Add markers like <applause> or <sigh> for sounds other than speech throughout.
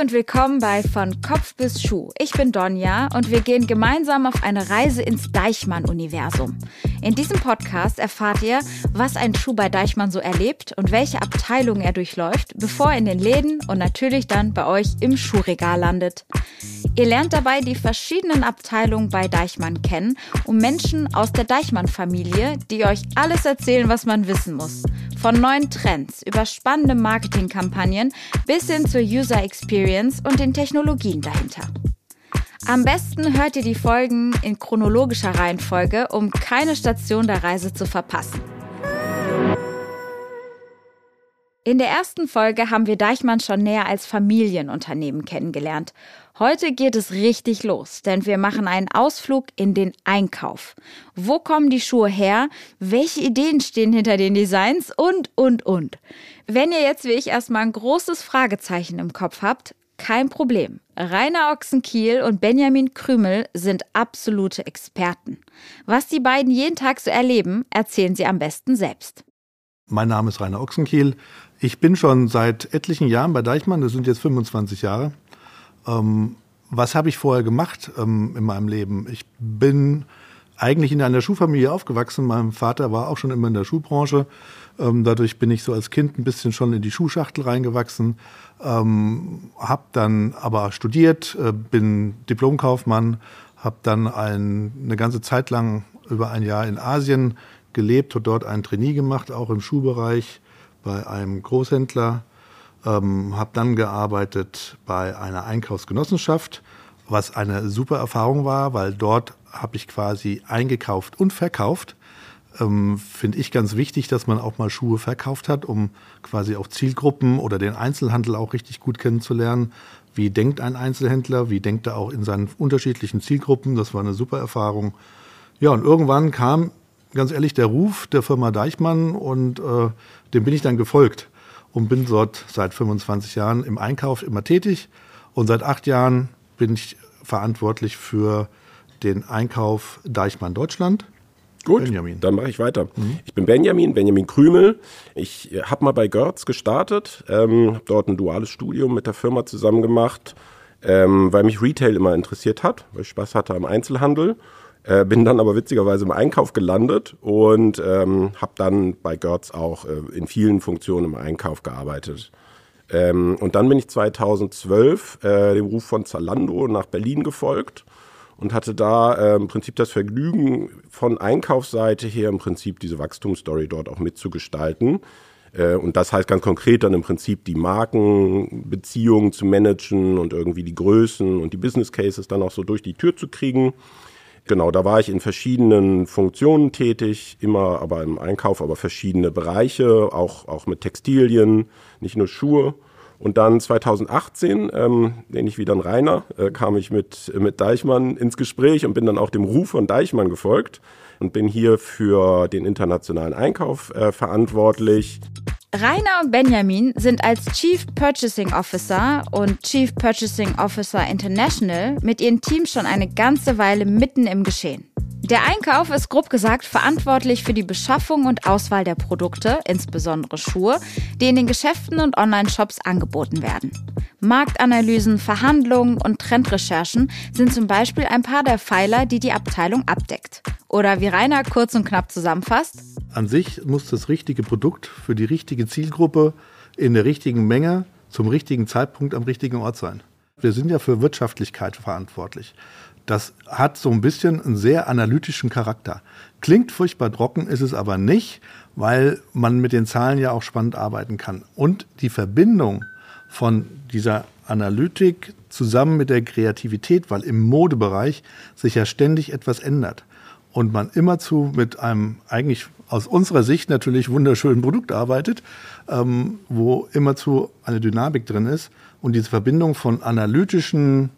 Und willkommen bei Von Kopf bis Schuh. Ich bin Donja und wir gehen gemeinsam auf eine Reise ins Deichmann-Universum. In diesem Podcast erfahrt ihr, was ein Schuh bei Deichmann so erlebt und welche Abteilung er durchläuft, bevor er in den Läden und natürlich dann bei euch im Schuhregal landet. Ihr lernt dabei die verschiedenen Abteilungen bei Deichmann kennen und Menschen aus der Deichmann-Familie, die euch alles erzählen, was man wissen muss. Von neuen Trends über spannende Marketingkampagnen bis hin zur User Experience und den Technologien dahinter. Am besten hört ihr die Folgen in chronologischer Reihenfolge, um keine Station der Reise zu verpassen. In der ersten Folge haben wir Deichmann schon näher als Familienunternehmen kennengelernt. Heute geht es richtig los, denn wir machen einen Ausflug in den Einkauf. Wo kommen die Schuhe her? Welche Ideen stehen hinter den Designs? Und, und, und. Wenn ihr jetzt wie ich erstmal ein großes Fragezeichen im Kopf habt, kein Problem. Rainer Ochsenkiel und Benjamin Krümel sind absolute Experten. Was die beiden jeden Tag so erleben, erzählen sie am besten selbst. Mein Name ist Rainer Ochsenkiel. Ich bin schon seit etlichen Jahren bei Deichmann, das sind jetzt 25 Jahre. Ähm, was habe ich vorher gemacht ähm, in meinem Leben? Ich bin eigentlich in einer Schuhfamilie aufgewachsen. Mein Vater war auch schon immer in der Schuhbranche. Ähm, dadurch bin ich so als Kind ein bisschen schon in die Schuhschachtel reingewachsen. Ähm, habe dann aber studiert, äh, bin Diplomkaufmann, habe dann ein, eine ganze Zeit lang über ein Jahr in Asien gelebt und dort ein Trainee gemacht, auch im Schuhbereich bei einem Großhändler, ähm, habe dann gearbeitet bei einer Einkaufsgenossenschaft, was eine super Erfahrung war, weil dort habe ich quasi eingekauft und verkauft. Ähm, Finde ich ganz wichtig, dass man auch mal Schuhe verkauft hat, um quasi auch Zielgruppen oder den Einzelhandel auch richtig gut kennenzulernen. Wie denkt ein Einzelhändler? Wie denkt er auch in seinen unterschiedlichen Zielgruppen? Das war eine super Erfahrung. Ja, und irgendwann kam ganz ehrlich der Ruf der Firma Deichmann und äh, dem bin ich dann gefolgt und bin dort seit 25 Jahren im Einkauf immer tätig und seit acht Jahren bin ich verantwortlich für den Einkauf Deichmann Deutschland. Gut, Benjamin. dann mache ich weiter. Mhm. Ich bin Benjamin, Benjamin Krümel. Ich äh, habe mal bei Görz gestartet, ähm, habe dort ein duales Studium mit der Firma zusammen gemacht, ähm, weil mich Retail immer interessiert hat, weil ich Spaß hatte am Einzelhandel äh, bin dann aber witzigerweise im Einkauf gelandet und ähm, habe dann bei Götz auch äh, in vielen Funktionen im Einkauf gearbeitet. Ähm, und dann bin ich 2012 äh, dem Ruf von Zalando nach Berlin gefolgt und hatte da äh, im Prinzip das Vergnügen, von Einkaufsseite her im Prinzip diese Wachstumsstory dort auch mitzugestalten. Äh, und das heißt ganz konkret dann im Prinzip die Markenbeziehungen zu managen und irgendwie die Größen und die Business Cases dann auch so durch die Tür zu kriegen. Genau, da war ich in verschiedenen Funktionen tätig, immer aber im Einkauf, aber verschiedene Bereiche, auch, auch mit Textilien, nicht nur Schuhe. Und dann 2018, ähm, ich wieder ein Rainer, äh, kam ich mit, mit Deichmann ins Gespräch und bin dann auch dem Ruf von Deichmann gefolgt und bin hier für den internationalen Einkauf äh, verantwortlich. Rainer und Benjamin sind als Chief Purchasing Officer und Chief Purchasing Officer International mit ihren Teams schon eine ganze Weile mitten im Geschehen. Der Einkauf ist grob gesagt verantwortlich für die Beschaffung und Auswahl der Produkte, insbesondere Schuhe, die in den Geschäften und Online-Shops angeboten werden. Marktanalysen, Verhandlungen und Trendrecherchen sind zum Beispiel ein paar der Pfeiler, die die Abteilung abdeckt. Oder wie Rainer kurz und knapp zusammenfasst. An sich muss das richtige Produkt für die richtige Zielgruppe in der richtigen Menge zum richtigen Zeitpunkt am richtigen Ort sein. Wir sind ja für Wirtschaftlichkeit verantwortlich. Das hat so ein bisschen einen sehr analytischen Charakter. Klingt furchtbar trocken, ist es aber nicht, weil man mit den Zahlen ja auch spannend arbeiten kann. Und die Verbindung von dieser Analytik zusammen mit der Kreativität, weil im Modebereich sich ja ständig etwas ändert und man immerzu mit einem eigentlich aus unserer Sicht natürlich wunderschönen Produkt arbeitet, ähm, wo immerzu eine Dynamik drin ist und diese Verbindung von analytischen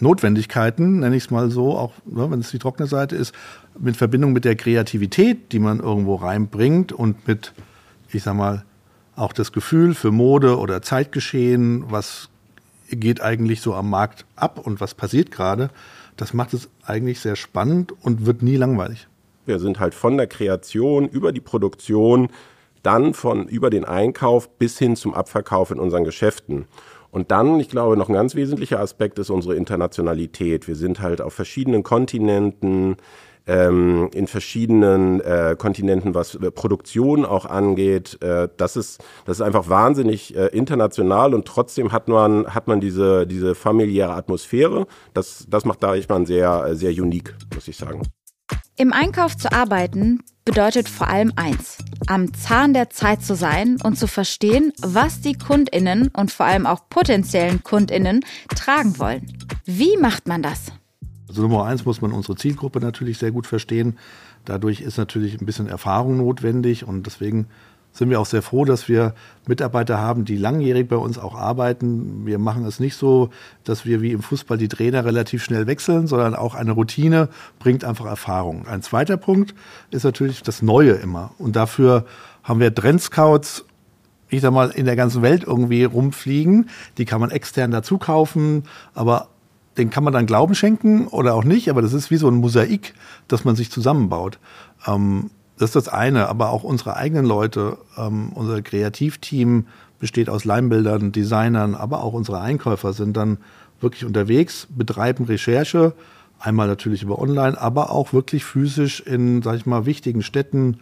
Notwendigkeiten, nenne ich es mal so, auch ne, wenn es die trockene Seite ist, mit Verbindung mit der Kreativität, die man irgendwo reinbringt und mit, ich sag mal, auch das Gefühl für Mode oder Zeitgeschehen, was geht eigentlich so am Markt ab und was passiert gerade, das macht es eigentlich sehr spannend und wird nie langweilig. Wir sind halt von der Kreation über die Produktion, dann von über den Einkauf bis hin zum Abverkauf in unseren Geschäften. Und dann, ich glaube, noch ein ganz wesentlicher Aspekt ist unsere Internationalität. Wir sind halt auf verschiedenen Kontinenten, ähm, in verschiedenen äh, Kontinenten, was äh, Produktion auch angeht. Äh, das, ist, das ist einfach wahnsinnig äh, international und trotzdem hat man, hat man diese, diese familiäre Atmosphäre. Das, das macht Deichmann sehr, sehr unique, muss ich sagen. Im Einkauf zu arbeiten bedeutet vor allem eins, am Zahn der Zeit zu sein und zu verstehen, was die Kundinnen und vor allem auch potenziellen Kundinnen tragen wollen. Wie macht man das? Also Nummer eins muss man unsere Zielgruppe natürlich sehr gut verstehen. Dadurch ist natürlich ein bisschen Erfahrung notwendig und deswegen sind wir auch sehr froh, dass wir Mitarbeiter haben, die langjährig bei uns auch arbeiten. Wir machen es nicht so, dass wir wie im Fußball die Trainer relativ schnell wechseln, sondern auch eine Routine bringt einfach Erfahrung. Ein zweiter Punkt ist natürlich das Neue immer. Und dafür haben wir Trendscouts ich sag mal, in der ganzen Welt irgendwie rumfliegen. Die kann man extern dazu kaufen, aber den kann man dann Glauben schenken oder auch nicht, aber das ist wie so ein Mosaik, das man sich zusammenbaut. Ähm, das ist das eine, aber auch unsere eigenen Leute, ähm, unser Kreativteam besteht aus Leimbildern, Designern, aber auch unsere Einkäufer sind dann wirklich unterwegs, betreiben Recherche, einmal natürlich über Online, aber auch wirklich physisch in, sag ich mal, wichtigen Städten,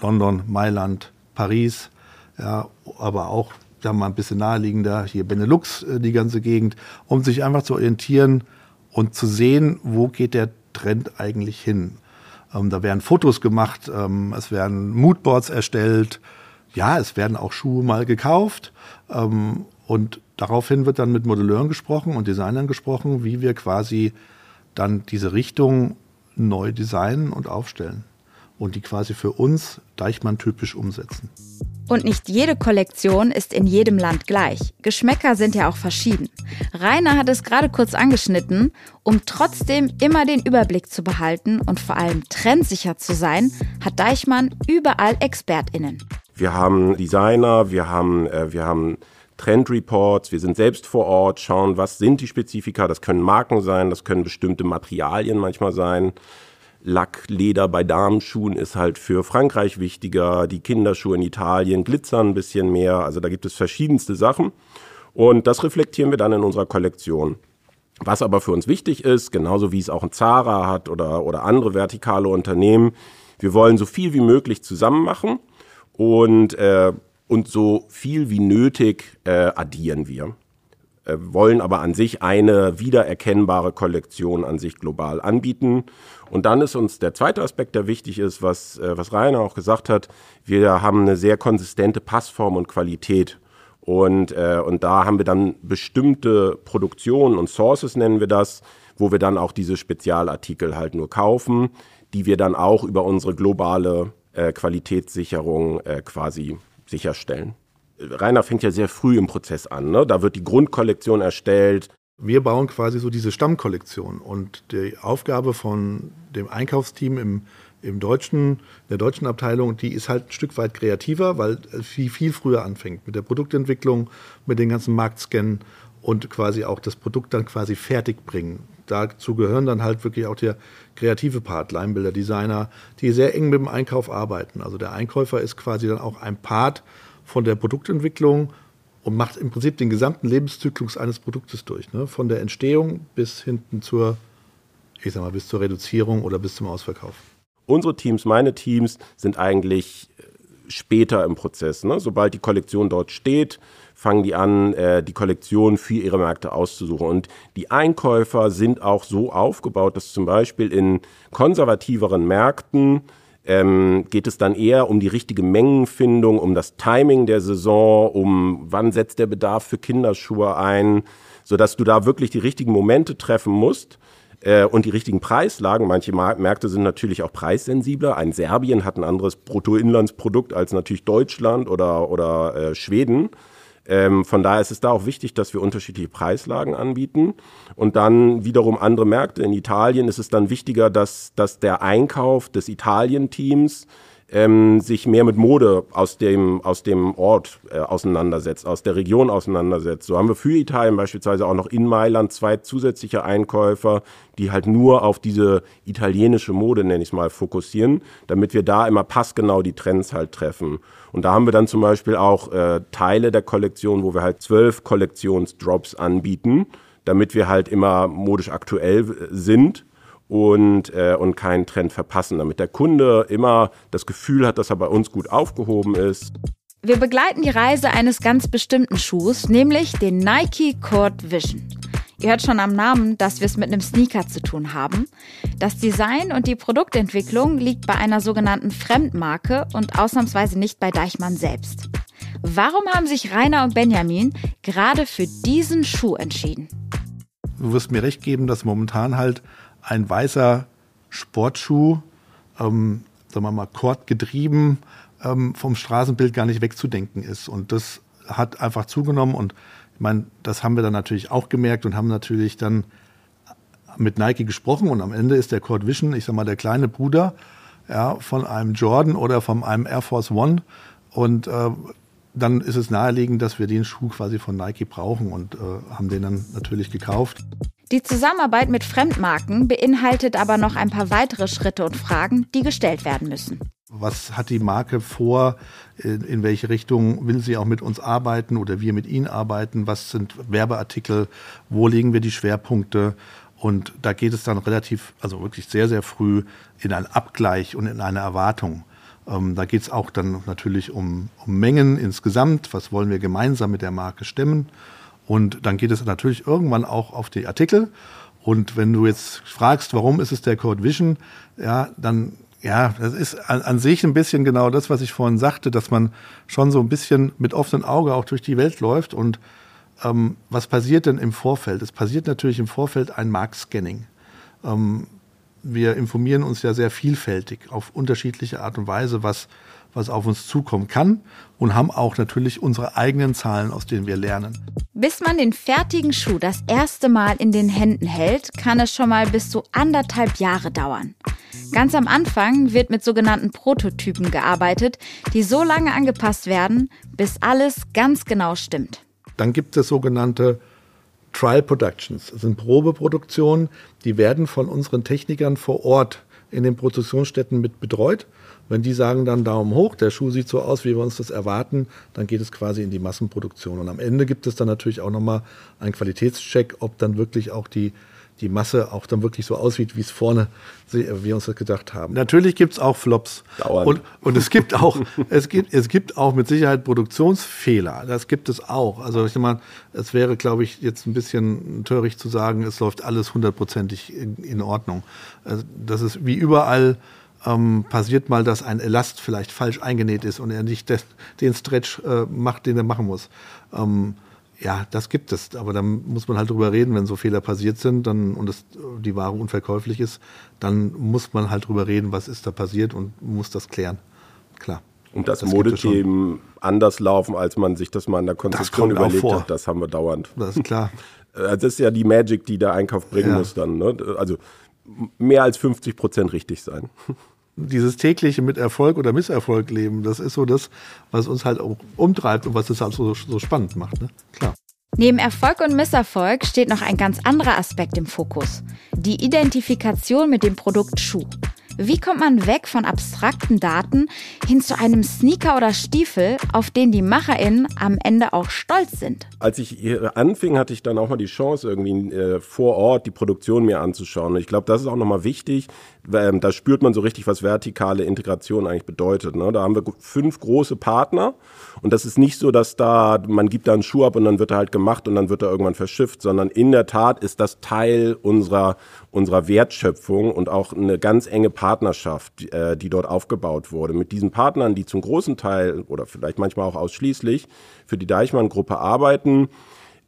London, Mailand, Paris, ja, aber auch da mal ein bisschen naheliegender, hier Benelux, äh, die ganze Gegend, um sich einfach zu orientieren und zu sehen, wo geht der Trend eigentlich hin. Ähm, da werden Fotos gemacht, ähm, es werden Moodboards erstellt, ja, es werden auch Schuhe mal gekauft. Ähm, und daraufhin wird dann mit Modelleuren gesprochen und Designern gesprochen, wie wir quasi dann diese Richtung neu designen und aufstellen und die quasi für uns Deichmann typisch umsetzen. Und nicht jede Kollektion ist in jedem Land gleich. Geschmäcker sind ja auch verschieden. Rainer hat es gerade kurz angeschnitten. Um trotzdem immer den Überblick zu behalten und vor allem trendsicher zu sein, hat Deichmann überall ExpertInnen. Wir haben Designer, wir haben, äh, wir haben Trendreports, wir sind selbst vor Ort, schauen, was sind die Spezifika. Das können Marken sein, das können bestimmte Materialien manchmal sein. Lack, Leder bei Damenschuhen ist halt für Frankreich wichtiger, die Kinderschuhe in Italien glitzern ein bisschen mehr, also da gibt es verschiedenste Sachen und das reflektieren wir dann in unserer Kollektion. Was aber für uns wichtig ist, genauso wie es auch ein Zara hat oder, oder andere vertikale Unternehmen, wir wollen so viel wie möglich zusammen machen und, äh, und so viel wie nötig äh, addieren wir. Äh, wollen aber an sich eine wiedererkennbare Kollektion an sich global anbieten. Und dann ist uns der zweite Aspekt, der wichtig ist, was, äh, was Rainer auch gesagt hat, wir haben eine sehr konsistente Passform und Qualität. Und, äh, und da haben wir dann bestimmte Produktionen und Sources nennen wir das, wo wir dann auch diese Spezialartikel halt nur kaufen, die wir dann auch über unsere globale äh, Qualitätssicherung äh, quasi sicherstellen. Rainer fängt ja sehr früh im Prozess an. Ne? Da wird die Grundkollektion erstellt. Wir bauen quasi so diese Stammkollektion. Und die Aufgabe von dem Einkaufsteam im, im deutschen, der deutschen Abteilung, die ist halt ein Stück weit kreativer, weil viel, viel früher anfängt mit der Produktentwicklung, mit den ganzen Marktscannen und quasi auch das Produkt dann quasi fertig bringen. Dazu gehören dann halt wirklich auch der kreative Part, Leinbilder, Designer, die sehr eng mit dem Einkauf arbeiten. Also der Einkäufer ist quasi dann auch ein Part von der Produktentwicklung und macht im Prinzip den gesamten Lebenszyklus eines Produktes durch. Ne? Von der Entstehung bis hinten zur, ich sag mal, bis zur Reduzierung oder bis zum Ausverkauf. Unsere Teams, meine Teams, sind eigentlich äh, später im Prozess. Ne? Sobald die Kollektion dort steht, fangen die an, äh, die Kollektion für ihre Märkte auszusuchen. Und die Einkäufer sind auch so aufgebaut, dass zum Beispiel in konservativeren Märkten ähm, geht es dann eher um die richtige Mengenfindung, um das Timing der Saison, um wann setzt der Bedarf für Kinderschuhe ein, sodass du da wirklich die richtigen Momente treffen musst äh, und die richtigen Preislagen. Manche Märkte sind natürlich auch preissensibler. Ein Serbien hat ein anderes Bruttoinlandsprodukt als natürlich Deutschland oder, oder äh, Schweden. Ähm, von daher ist es da auch wichtig, dass wir unterschiedliche Preislagen anbieten. Und dann wiederum andere Märkte. In Italien ist es dann wichtiger, dass, dass der Einkauf des Italien-Teams ähm, sich mehr mit Mode aus dem, aus dem Ort äh, auseinandersetzt, aus der Region auseinandersetzt. So haben wir für Italien beispielsweise auch noch in Mailand zwei zusätzliche Einkäufer, die halt nur auf diese italienische Mode, nenne ich es mal, fokussieren, damit wir da immer passgenau die Trends halt treffen. Und da haben wir dann zum Beispiel auch äh, Teile der Kollektion, wo wir halt zwölf Kollektionsdrops anbieten, damit wir halt immer modisch aktuell äh, sind und, äh, und keinen Trend verpassen, damit der Kunde immer das Gefühl hat, dass er bei uns gut aufgehoben ist. Wir begleiten die Reise eines ganz bestimmten Schuhs, nämlich den Nike Court Vision. Ihr hört schon am Namen, dass wir es mit einem Sneaker zu tun haben. Das Design und die Produktentwicklung liegt bei einer sogenannten Fremdmarke und ausnahmsweise nicht bei Deichmann selbst. Warum haben sich Rainer und Benjamin gerade für diesen Schuh entschieden? Du wirst mir recht geben, dass momentan halt ein weißer Sportschuh, ähm, sagen wir mal, kordgetrieben, ähm, vom Straßenbild gar nicht wegzudenken ist. Und das hat einfach zugenommen. Und meine, das haben wir dann natürlich auch gemerkt und haben natürlich dann mit Nike gesprochen. Und am Ende ist der Cord Vision, ich sag mal, der kleine Bruder ja, von einem Jordan oder von einem Air Force One. Und äh, dann ist es naheliegend, dass wir den Schuh quasi von Nike brauchen und äh, haben den dann natürlich gekauft. Die Zusammenarbeit mit Fremdmarken beinhaltet aber noch ein paar weitere Schritte und Fragen, die gestellt werden müssen. Was hat die Marke vor? In welche Richtung will sie auch mit uns arbeiten oder wir mit ihnen arbeiten? Was sind Werbeartikel? Wo legen wir die Schwerpunkte? Und da geht es dann relativ, also wirklich sehr, sehr früh in einen Abgleich und in eine Erwartung. Ähm, da geht es auch dann natürlich um, um Mengen insgesamt. Was wollen wir gemeinsam mit der Marke stemmen? Und dann geht es natürlich irgendwann auch auf die Artikel. Und wenn du jetzt fragst, warum ist es der Code Vision, ja, dann ja, das ist an, an, sich ein bisschen genau das, was ich vorhin sagte, dass man schon so ein bisschen mit offenem Auge auch durch die Welt läuft. Und ähm, was passiert denn im Vorfeld? Es passiert natürlich im Vorfeld ein Marktscanning. Ähm, wir informieren uns ja sehr vielfältig auf unterschiedliche Art und Weise, was was auf uns zukommen kann und haben auch natürlich unsere eigenen Zahlen, aus denen wir lernen. Bis man den fertigen Schuh das erste Mal in den Händen hält, kann es schon mal bis zu anderthalb Jahre dauern. Ganz am Anfang wird mit sogenannten Prototypen gearbeitet, die so lange angepasst werden, bis alles ganz genau stimmt. Dann gibt es sogenannte Trial Productions. Das sind Probeproduktionen, die werden von unseren Technikern vor Ort in den Produktionsstätten mit betreut wenn die sagen dann Daumen hoch, der Schuh sieht so aus, wie wir uns das erwarten, dann geht es quasi in die Massenproduktion. Und am Ende gibt es dann natürlich auch nochmal einen Qualitätscheck, ob dann wirklich auch die, die Masse auch dann wirklich so aussieht, wie es vorne wir uns das gedacht haben. Natürlich gibt es auch Flops. Dauernd. Und, und es gibt auch, <laughs> es gibt, es gibt auch mit Sicherheit Produktionsfehler. Das gibt es auch. Also ich meine, es wäre, glaube ich, jetzt ein bisschen töricht zu sagen, es läuft alles hundertprozentig in, in Ordnung. Also das ist wie überall ähm, passiert mal, dass ein Elast vielleicht falsch eingenäht ist und er nicht des, den Stretch äh, macht, den er machen muss. Ähm, ja, das gibt es. Aber dann muss man halt drüber reden, wenn so Fehler passiert sind dann, und das, die Ware unverkäuflich ist, dann muss man halt drüber reden, was ist da passiert und muss das klären. Klar. Und dass das Modethemen anders laufen, als man sich das mal in der Konzeption überlegt hat, das haben wir dauernd. Das ist klar. <laughs> Äh, das ist ja die Magic, die der Einkauf bringen ja. muss dann. Ne? Also mehr als 50 Prozent richtig sein <laughs> dieses tägliche mit Erfolg oder Misserfolg leben, das ist so das, was uns halt auch umtreibt und was es halt so, so spannend macht. Ne? Klar. Neben Erfolg und Misserfolg steht noch ein ganz anderer Aspekt im Fokus. Die Identifikation mit dem Produkt Schuh. Wie kommt man weg von abstrakten Daten hin zu einem Sneaker oder Stiefel, auf den die MacherInnen am Ende auch stolz sind? Als ich anfing, hatte ich dann auch mal die Chance, irgendwie äh, vor Ort die Produktion mir anzuschauen. Und ich glaube, das ist auch nochmal wichtig. Da spürt man so richtig, was vertikale Integration eigentlich bedeutet. Ne? Da haben wir fünf große Partner. Und das ist nicht so, dass da, man gibt da einen Schuh ab und dann wird er halt gemacht und dann wird er irgendwann verschifft, sondern in der Tat ist das Teil unserer, unserer Wertschöpfung und auch eine ganz enge Partnerschaft, äh, die dort aufgebaut wurde. Mit diesen Partnern, die zum großen Teil oder vielleicht manchmal auch ausschließlich für die Deichmann-Gruppe arbeiten,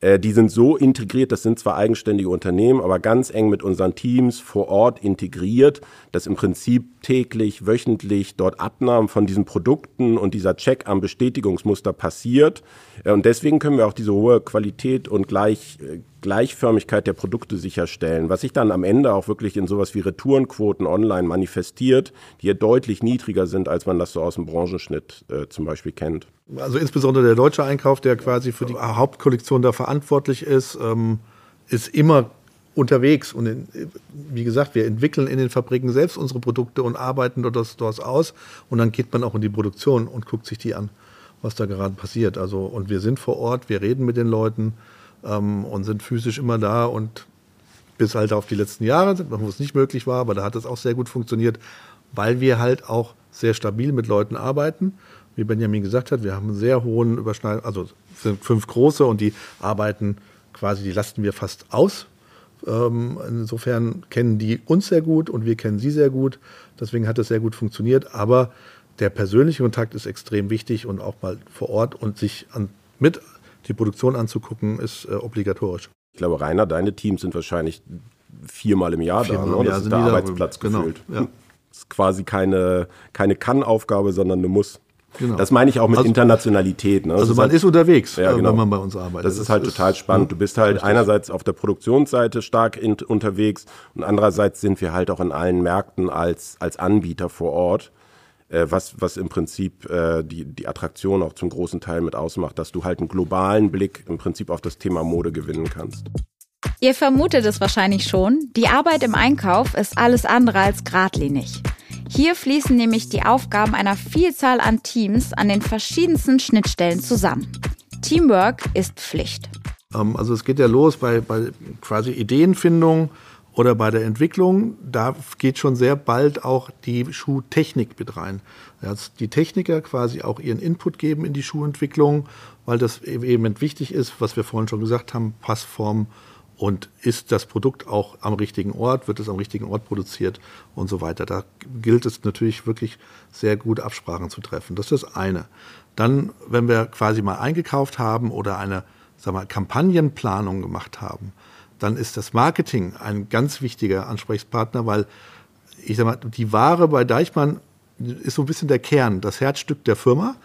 äh, die sind so integriert, das sind zwar eigenständige Unternehmen, aber ganz eng mit unseren Teams vor Ort integriert, dass im Prinzip täglich, wöchentlich dort Abnahmen von diesen Produkten und dieser Check am Bestätigungsmuster passiert. Äh, und deswegen können wir auch diese hohe Qualität und gleich, äh, Gleichförmigkeit der Produkte sicherstellen, was sich dann am Ende auch wirklich in sowas wie Retourenquoten online manifestiert, die ja deutlich niedriger sind, als man das so aus dem Branchenschnitt äh, zum Beispiel kennt. Also insbesondere der deutsche Einkauf, der quasi für die Hauptkollektion da verantwortlich ist, ähm, ist immer unterwegs. Und in, wie gesagt, wir entwickeln in den Fabriken selbst unsere Produkte und arbeiten dort das, aus. Und dann geht man auch in die Produktion und guckt sich die an, was da gerade passiert. Also, und wir sind vor Ort, wir reden mit den Leuten ähm, und sind physisch immer da und bis halt auf die letzten Jahre, wo es nicht möglich war, aber da hat es auch sehr gut funktioniert, weil wir halt auch sehr stabil mit Leuten arbeiten. Wie Benjamin gesagt hat, wir haben einen sehr hohen Überschneidung, also sind fünf große und die arbeiten quasi, die lasten wir fast aus ähm, insofern kennen die uns sehr gut und wir kennen sie sehr gut. Deswegen hat es sehr gut funktioniert. Aber der persönliche Kontakt ist extrem wichtig und auch mal vor Ort und sich an, mit die Produktion anzugucken, ist äh, obligatorisch. Ich glaube, Rainer, deine Teams sind wahrscheinlich viermal im Jahr viermal da. Ne? Das ist der Arbeitsplatz genau, gefühlt. Ja. Das ist quasi keine, keine Kann-Aufgabe, sondern eine Muss. Genau. Das meine ich auch mit also, Internationalität. Ne? Also man ist, halt, unterwegs, ja, genau. wenn man bei uns arbeitet. Das, das ist halt ist, total spannend. Du bist halt richtig. einerseits auf der Produktionsseite stark in, unterwegs und andererseits sind wir halt auch in allen Märkten als, als Anbieter vor Ort. Äh, was, was im Prinzip äh, die, die Attraktion auch zum großen Teil mit ausmacht, dass du halt einen globalen Blick im Prinzip auf das Thema Mode gewinnen kannst. Ihr vermutet es wahrscheinlich schon, die Arbeit im Einkauf ist alles andere als geradlinig. Hier fließen nämlich die Aufgaben einer Vielzahl an Teams an den verschiedensten Schnittstellen zusammen. Teamwork ist Pflicht. Ähm, also es geht ja los bei, bei quasi Ideenfindung oder bei der Entwicklung. Da geht schon sehr bald auch die Schuhtechnik mit rein. Dass die Techniker quasi auch ihren Input geben in die Schuhentwicklung, weil das eben wichtig ist, was wir vorhin schon gesagt haben, Passform, und ist das Produkt auch am richtigen Ort, wird es am richtigen Ort produziert und so weiter. Da gilt es natürlich wirklich sehr gut Absprachen zu treffen. Das ist das eine. Dann, wenn wir quasi mal eingekauft haben oder eine sagen wir, Kampagnenplanung gemacht haben, dann ist das Marketing ein ganz wichtiger Ansprechpartner, weil ich sag mal, die Ware bei Deichmann ist so ein bisschen der Kern, das Herzstück der Firma.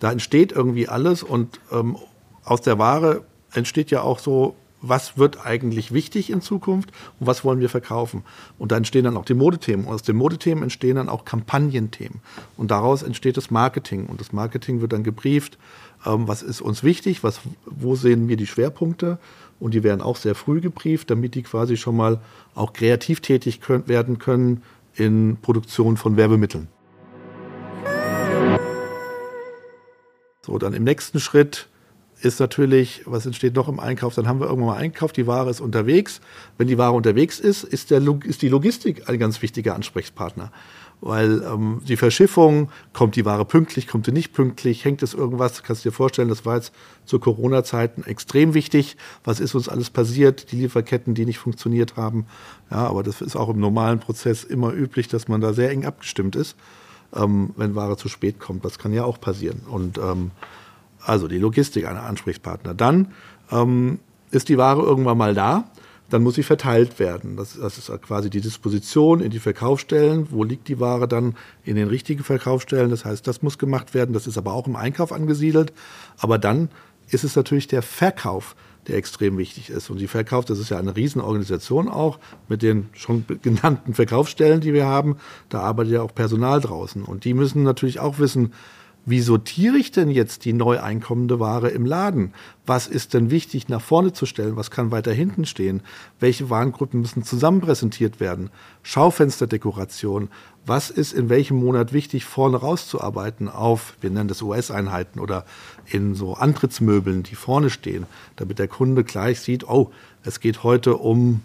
Da entsteht irgendwie alles und ähm, aus der Ware entsteht ja auch so was wird eigentlich wichtig in Zukunft und was wollen wir verkaufen. Und da entstehen dann auch die Modethemen. Und aus den Modethemen entstehen dann auch Kampagnenthemen. Und daraus entsteht das Marketing. Und das Marketing wird dann gebrieft, ähm, was ist uns wichtig, was, wo sehen wir die Schwerpunkte. Und die werden auch sehr früh gebrieft, damit die quasi schon mal auch kreativ tätig können, werden können in Produktion von Werbemitteln. So, dann im nächsten Schritt ist natürlich, was entsteht noch im Einkauf? Dann haben wir irgendwann mal Einkauf, die Ware ist unterwegs. Wenn die Ware unterwegs ist, ist, der, ist die Logistik ein ganz wichtiger Ansprechpartner. Weil ähm, die Verschiffung, kommt die Ware pünktlich, kommt sie nicht pünktlich, hängt es irgendwas, kannst du dir vorstellen, das war jetzt zu Corona-Zeiten extrem wichtig. Was ist uns alles passiert? Die Lieferketten, die nicht funktioniert haben. Ja, aber das ist auch im normalen Prozess immer üblich, dass man da sehr eng abgestimmt ist, ähm, wenn Ware zu spät kommt. Das kann ja auch passieren. Und ähm, also die Logistik ein Ansprechpartner. Dann ähm, ist die Ware irgendwann mal da, dann muss sie verteilt werden. Das, das, ist quasi die Disposition in die Verkaufsstellen. Wo liegt die Ware dann in den richtigen Verkaufsstellen? Das heißt, das muss gemacht werden. Das ist aber auch im Einkauf angesiedelt. Aber dann ist es natürlich der Verkauf, der extrem wichtig ist. Und die Verkauf, das ist ja eine Riesenorganisation auch mit den schon genannten Verkaufsstellen, die wir haben. Da arbeitet ja auch Personal draußen. Und die müssen natürlich auch wissen, wie sortiere ich denn jetzt die neu einkommende Ware im Laden? Was ist denn wichtig nach vorne zu stellen? Was kann weiter hinten stehen? Welche Warengruppen müssen zusammen präsentiert werden? Schaufensterdekoration. Was ist in welchem Monat wichtig, vorne rauszuarbeiten auf, wir nennen das US-Einheiten oder in so Antrittsmöbeln, die vorne stehen, damit der Kunde gleich sieht, oh, es geht heute um,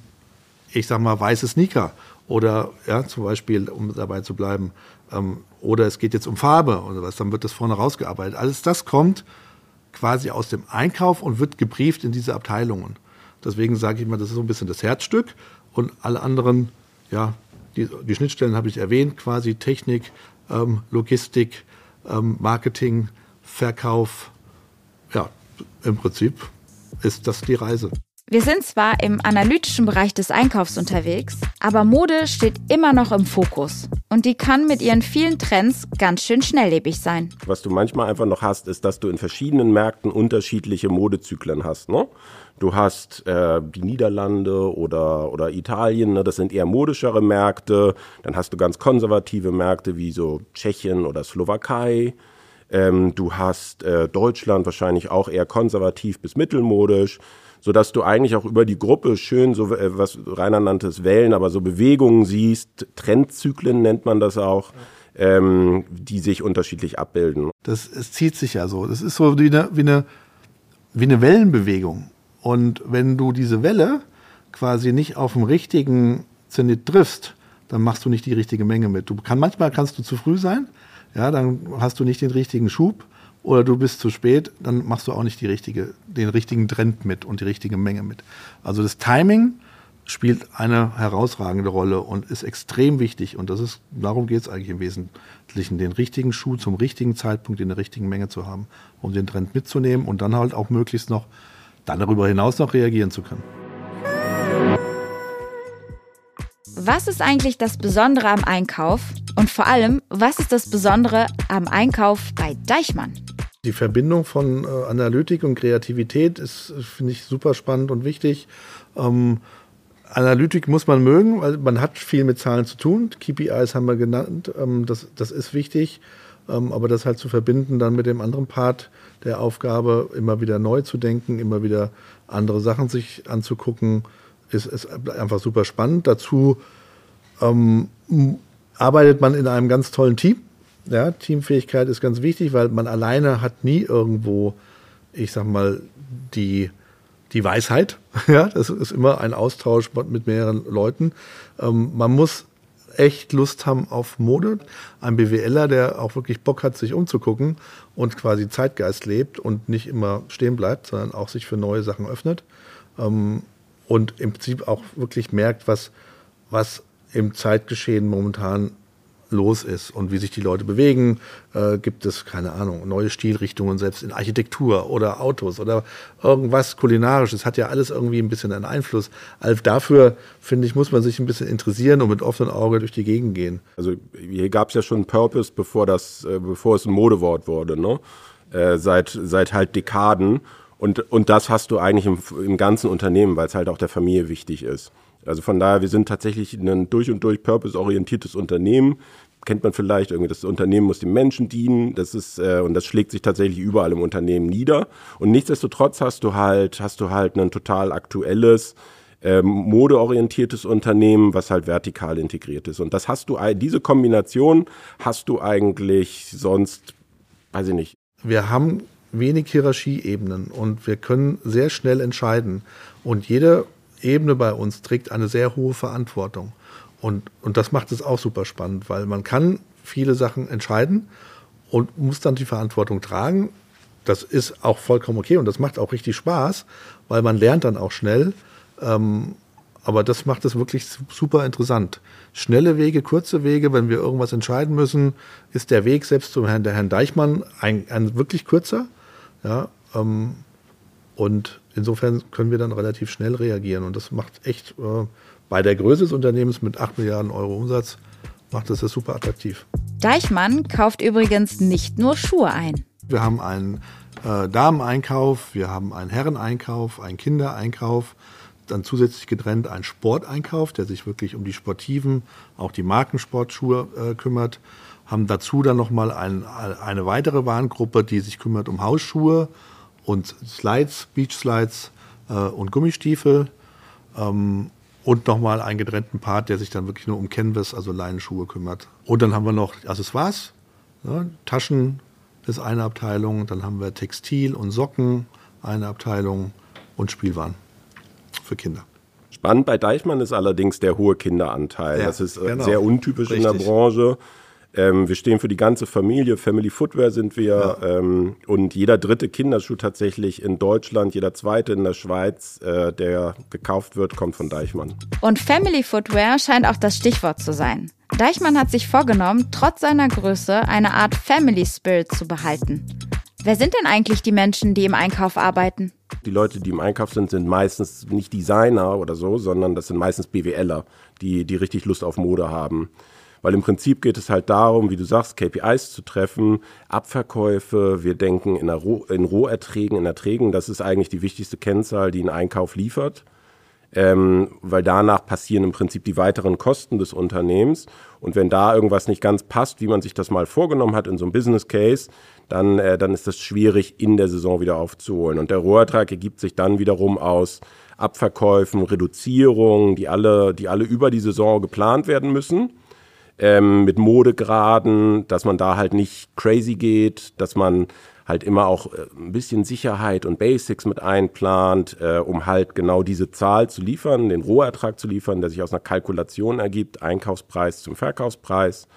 ich sag mal, weiße Sneaker oder ja, zum Beispiel, um dabei zu bleiben, ähm, oder es geht jetzt um Farbe oder was, dann wird das vorne rausgearbeitet. Alles das kommt quasi aus dem Einkauf und wird gebrieft in diese Abteilungen. Deswegen sage ich mal, das ist so ein bisschen das Herzstück und alle anderen, ja, die, die Schnittstellen habe ich erwähnt, quasi Technik, ähm, Logistik, ähm, Marketing, Verkauf. Ja, im Prinzip ist das die Reise. Wir sind zwar im analytischen Bereich des Einkaufs unterwegs, aber Mode steht immer noch im Fokus. Und die kann mit ihren vielen Trends ganz schön schnelllebig sein. Was du manchmal einfach noch hast, ist, dass du in verschiedenen Märkten unterschiedliche Modezyklen hast. Ne? Du hast äh, die Niederlande oder, oder Italien, ne? das sind eher modischere Märkte. Dann hast du ganz konservative Märkte wie so Tschechien oder Slowakei. Ähm, du hast äh, Deutschland wahrscheinlich auch eher konservativ bis mittelmodisch sodass du eigentlich auch über die Gruppe schön so äh, was Rainer nannte Wellen, aber so Bewegungen siehst, Trendzyklen nennt man das auch. Ähm, die sich unterschiedlich abbilden. Das es zieht sich ja so. Das ist so wie eine, wie eine, wie eine Wellenbewegung. Und wenn du diese Welle quasi nicht auf dem richtigen Zenit triffst, dann machst du nicht die richtige Menge mit. Du kann, manchmal kannst du zu früh sein, ja, dann hast du nicht den richtigen Schub oder du bist zu spät, dann machst du auch nicht die richtige, den richtigen Trend mit und die richtige Menge mit. Also das Timing spielt eine herausragende Rolle und ist extrem wichtig. Und das ist, darum geht es eigentlich im Wesentlichen, den richtigen Schuh zum richtigen Zeitpunkt in der richtigen Menge zu haben, um den Trend mitzunehmen und dann halt auch möglichst noch dann darüber hinaus noch reagieren zu können. Was ist eigentlich das Besondere am Einkauf? Und vor allem, was ist das Besondere am Einkauf bei Deichmann? Die Verbindung von äh, Analytik und Kreativität ist, finde ich, super spannend und wichtig. Ähm, Analytik muss man mögen, weil man hat viel mit Zahlen zu tun. KPIs haben wir genannt, ähm, das, das ist wichtig. Ähm, aber das halt zu verbinden dann mit dem anderen Part der Aufgabe, immer wieder neu zu denken, immer wieder andere Sachen sich anzugucken, ist, ist einfach super spannend. Dazu ähm, arbeitet man in einem ganz tollen Team. Ja, Teamfähigkeit ist ganz wichtig, weil man alleine hat nie irgendwo, ich sag mal, die, die Weisheit. <laughs> Ja, das ist immer ein Austausch mit mehreren Leuten. Ähm, man muss echt Lust haben auf Mode. Ein BWLer, der auch wirklich Bock hat, sich umzugucken und quasi Zeitgeist lebt und nicht immer stehen bleibt, sondern auch sich für neue Sachen öffnet. Ähm, und im Prinzip auch wirklich merkt, was, was im Zeitgeschehen momentan los ist und wie sich die Leute bewegen. Äh, gibt es, keine Ahnung, neue Stilrichtungen, selbst in Architektur oder Autos oder irgendwas Kulinarisches. Hat ja alles irgendwie ein bisschen einen Einfluss. Also dafür, finde ich, muss man sich ein bisschen interessieren und mit offenem Auge durch die Gegend gehen. Also hier gab es ja schon Purpose, bevor, das, äh, bevor es ein Modewort wurde, ne? Äh, seit, seit halt Dekaden. Und, und das hast du eigentlich im, im ganzen Unternehmen, weil es halt auch der Familie wichtig ist. Also von daher, wir sind tatsächlich ein durch und durch purpose-orientiertes Unternehmen. Kennt man vielleicht irgendwie, das Unternehmen muss dem Menschen dienen. Das ist, äh, und das schlägt sich tatsächlich überall im Unternehmen nieder. Und nichtsdestotrotz hast du halt, hast du halt ein total aktuelles, ähm, modeorientiertes Unternehmen, was halt vertikal integriert ist. Und das hast du, diese Kombination hast du eigentlich sonst, weiß ich nicht. Wir haben wenig Hierarchieebenen und wir können sehr schnell entscheiden. Und jede Ebene bei uns trägt eine sehr hohe Verantwortung. Und, und das macht es auch super spannend, weil man kann viele Sachen entscheiden und muss dann die Verantwortung tragen. Das ist auch vollkommen okay und das macht auch richtig Spaß, weil man lernt dann auch schnell. Ähm, aber das macht es wirklich super interessant. Schnelle Wege, kurze Wege, wenn wir irgendwas entscheiden müssen, ist der Weg selbst zum Herrn, der Herrn Deichmann ein, ein wirklich kurzer. Ja, ähm, und insofern können wir dann relativ schnell reagieren. Und das macht echt äh, bei der Größe des Unternehmens mit 8 Milliarden Euro Umsatz, macht das, das super attraktiv. Deichmann kauft übrigens nicht nur Schuhe ein. Wir haben einen äh, Dameneinkauf, wir haben einen Herreneinkauf, einen Kindereinkauf, dann zusätzlich getrennt einen Sporteinkauf, der sich wirklich um die sportiven, auch die Markensportschuhe äh, kümmert. Haben dazu dann nochmal ein, eine weitere Warengruppe, die sich kümmert um Hausschuhe, und Slides, Beach Slides äh, und Gummistiefel. Ähm, und nochmal einen getrennten Part, der sich dann wirklich nur um Canvas, also Leinenschuhe kümmert. Und dann haben wir noch Accessoires, ne? Taschen ist eine Abteilung, dann haben wir Textil und Socken, eine Abteilung und Spielwaren für Kinder. Spannend bei Deichmann ist allerdings der hohe Kinderanteil. Ja, das ist äh, genau. sehr untypisch Richtig. in der Branche. Ähm, wir stehen für die ganze Familie, Family Footwear sind wir ja. ähm, und jeder dritte Kinderschuh tatsächlich in Deutschland, jeder zweite in der Schweiz, äh, der gekauft wird, kommt von Deichmann. Und Family Footwear scheint auch das Stichwort zu sein. Deichmann hat sich vorgenommen, trotz seiner Größe eine Art Family Spirit zu behalten. Wer sind denn eigentlich die Menschen, die im Einkauf arbeiten? Die Leute, die im Einkauf sind, sind meistens nicht Designer oder so, sondern das sind meistens BWLer, die, die richtig Lust auf Mode haben. Weil im Prinzip geht es halt darum, wie du sagst, KPIs zu treffen, Abverkäufe. Wir denken in, Roh, in Roherträgen, in Erträgen. Das ist eigentlich die wichtigste Kennzahl, die ein Einkauf liefert. Ähm, weil danach passieren im Prinzip die weiteren Kosten des Unternehmens. Und wenn da irgendwas nicht ganz passt, wie man sich das mal vorgenommen hat in so einem Business Case, dann, äh, dann ist das schwierig in der Saison wieder aufzuholen. Und der Rohertrag ergibt sich dann wiederum aus Abverkäufen, Reduzierungen, die alle, die alle über die Saison geplant werden müssen ähm, mit Modegraden, dass man da halt nicht crazy geht, dass man halt immer auch äh, ein bisschen Sicherheit und Basics mit einplant, äh, um halt genau diese Zahl zu liefern, den Rohertrag zu liefern, der sich aus einer Kalkulation ergibt, Einkaufspreis zum Verkaufspreis.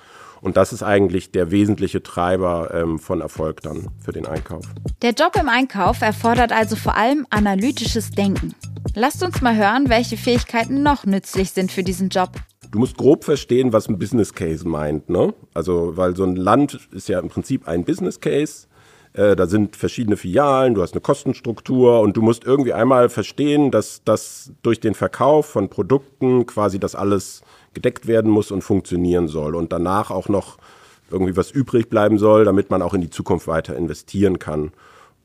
Und das ist eigentlich der wesentliche Treiber ähm, von Erfolg dann für den Einkauf. Der Job im Einkauf erfordert also vor allem analytisches Denken. Lasst uns mal hören, welche Fähigkeiten noch nützlich sind für diesen Job. Du musst grob verstehen, was ein Business Case meint. Ne? Also, weil so ein Land ist ja im Prinzip ein Business Case. Äh, da sind verschiedene Filialen, du hast eine Kostenstruktur und du musst irgendwie einmal verstehen, dass das durch den Verkauf von Produkten quasi das alles gedeckt werden muss und funktionieren soll und danach auch noch irgendwie was übrig bleiben soll, damit man auch in die Zukunft weiter investieren kann.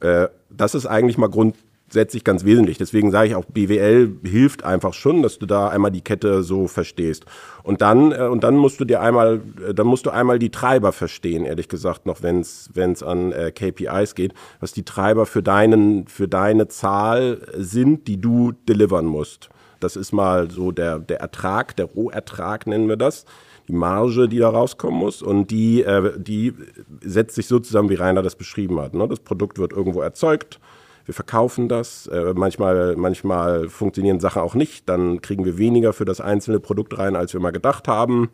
Äh, das ist eigentlich mal Grund, grundsätzlich ganz wesentlich. Deswegen sage ich auch, BWL hilft einfach schon, dass du da einmal die Kette so verstehst. Und dann, äh, und dann musst du dir einmal, äh, dann musst du einmal die Treiber verstehen, ehrlich gesagt, noch wenn es an äh, KPIs geht, was die Treiber für deinen, für deine Zahl sind, die du delivern musst. Das ist mal so der, der Ertrag, der Rohertrag nennen wir das die Marge, die da rauskommen muss. Und die, äh, die setzt sich so zusammen, wie Rainer das beschrieben hat. Ne? Das Produkt wird irgendwo erzeugt, wir verkaufen das. Äh, manchmal, manchmal funktionieren Sachen auch nicht. Dann kriegen wir weniger für das einzelne Produkt rein, als wir mal gedacht haben.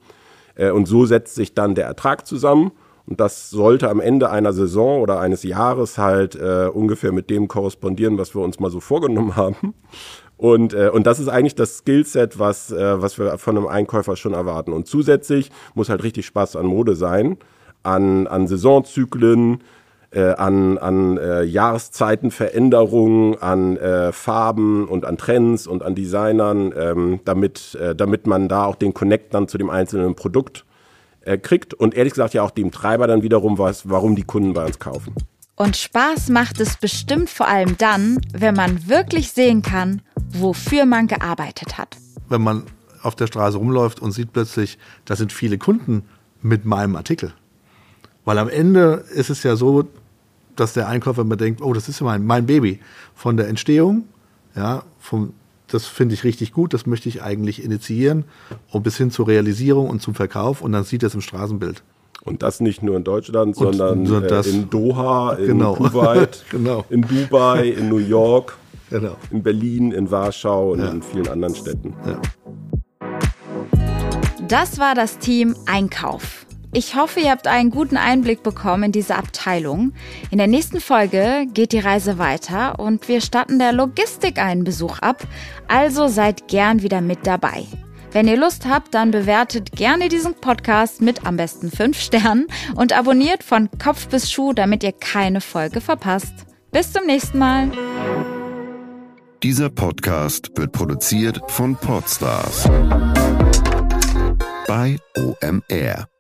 Äh, und so setzt sich dann der Ertrag zusammen. Und das sollte am Ende einer Saison oder eines Jahres halt äh, ungefähr mit dem korrespondieren, was wir uns mal so vorgenommen <laughs> haben. Und, äh, und das ist eigentlich das Skillset, was, äh, was wir von einem Einkäufer schon erwarten. Und zusätzlich muss halt richtig Spaß an Mode sein, an, an Saisonzyklen, äh, an, an äh, Jahreszeitenveränderungen, an äh, Farben und an Trends und an Designern, ähm, damit, äh, damit man da auch den Connect dann zu dem einzelnen Produkt äh, kriegt und ehrlich gesagt ja auch dem Treiber dann wiederum was, warum die Kunden bei uns kaufen. Und Spaß macht es bestimmt vor allem dann, wenn man wirklich sehen kann, wofür man gearbeitet hat. Wenn man auf der Straße rumläuft und sieht plötzlich, da sind viele Kunden mit meinem Artikel. Weil am Ende ist es ja so, dass der Einkäufer immer denkt, oh, das ist ja mein, mein Baby. Von der Entstehung, ja, vom, das finde ich richtig gut, das möchte ich eigentlich initiieren und bis hin zur Realisierung und zum Verkauf und dann sieht er es im Straßenbild. Und das nicht nur in Deutschland, und sondern äh, in Doha, in genau. <laughs> Kuwait, genau. in Dubai, in New York, genau. in Berlin, in Warschau und ja. in vielen anderen Städten. Ja. Das war das Team Einkauf. Ich hoffe, ihr habt einen guten Einblick bekommen in diese Abteilung. In der nächsten Folge geht die Reise weiter und wir statten der Logistik einen Besuch ab. Also seid gern wieder mit dabei. Wenn ihr Lust habt, dann bewertet gerne diesen Podcast mit am besten 5 Sternen und abonniert von Kopf bis Schuh, damit ihr keine Folge verpasst. Bis zum nächsten Mal. Dieser Podcast wird produziert von Podstars bei OMR.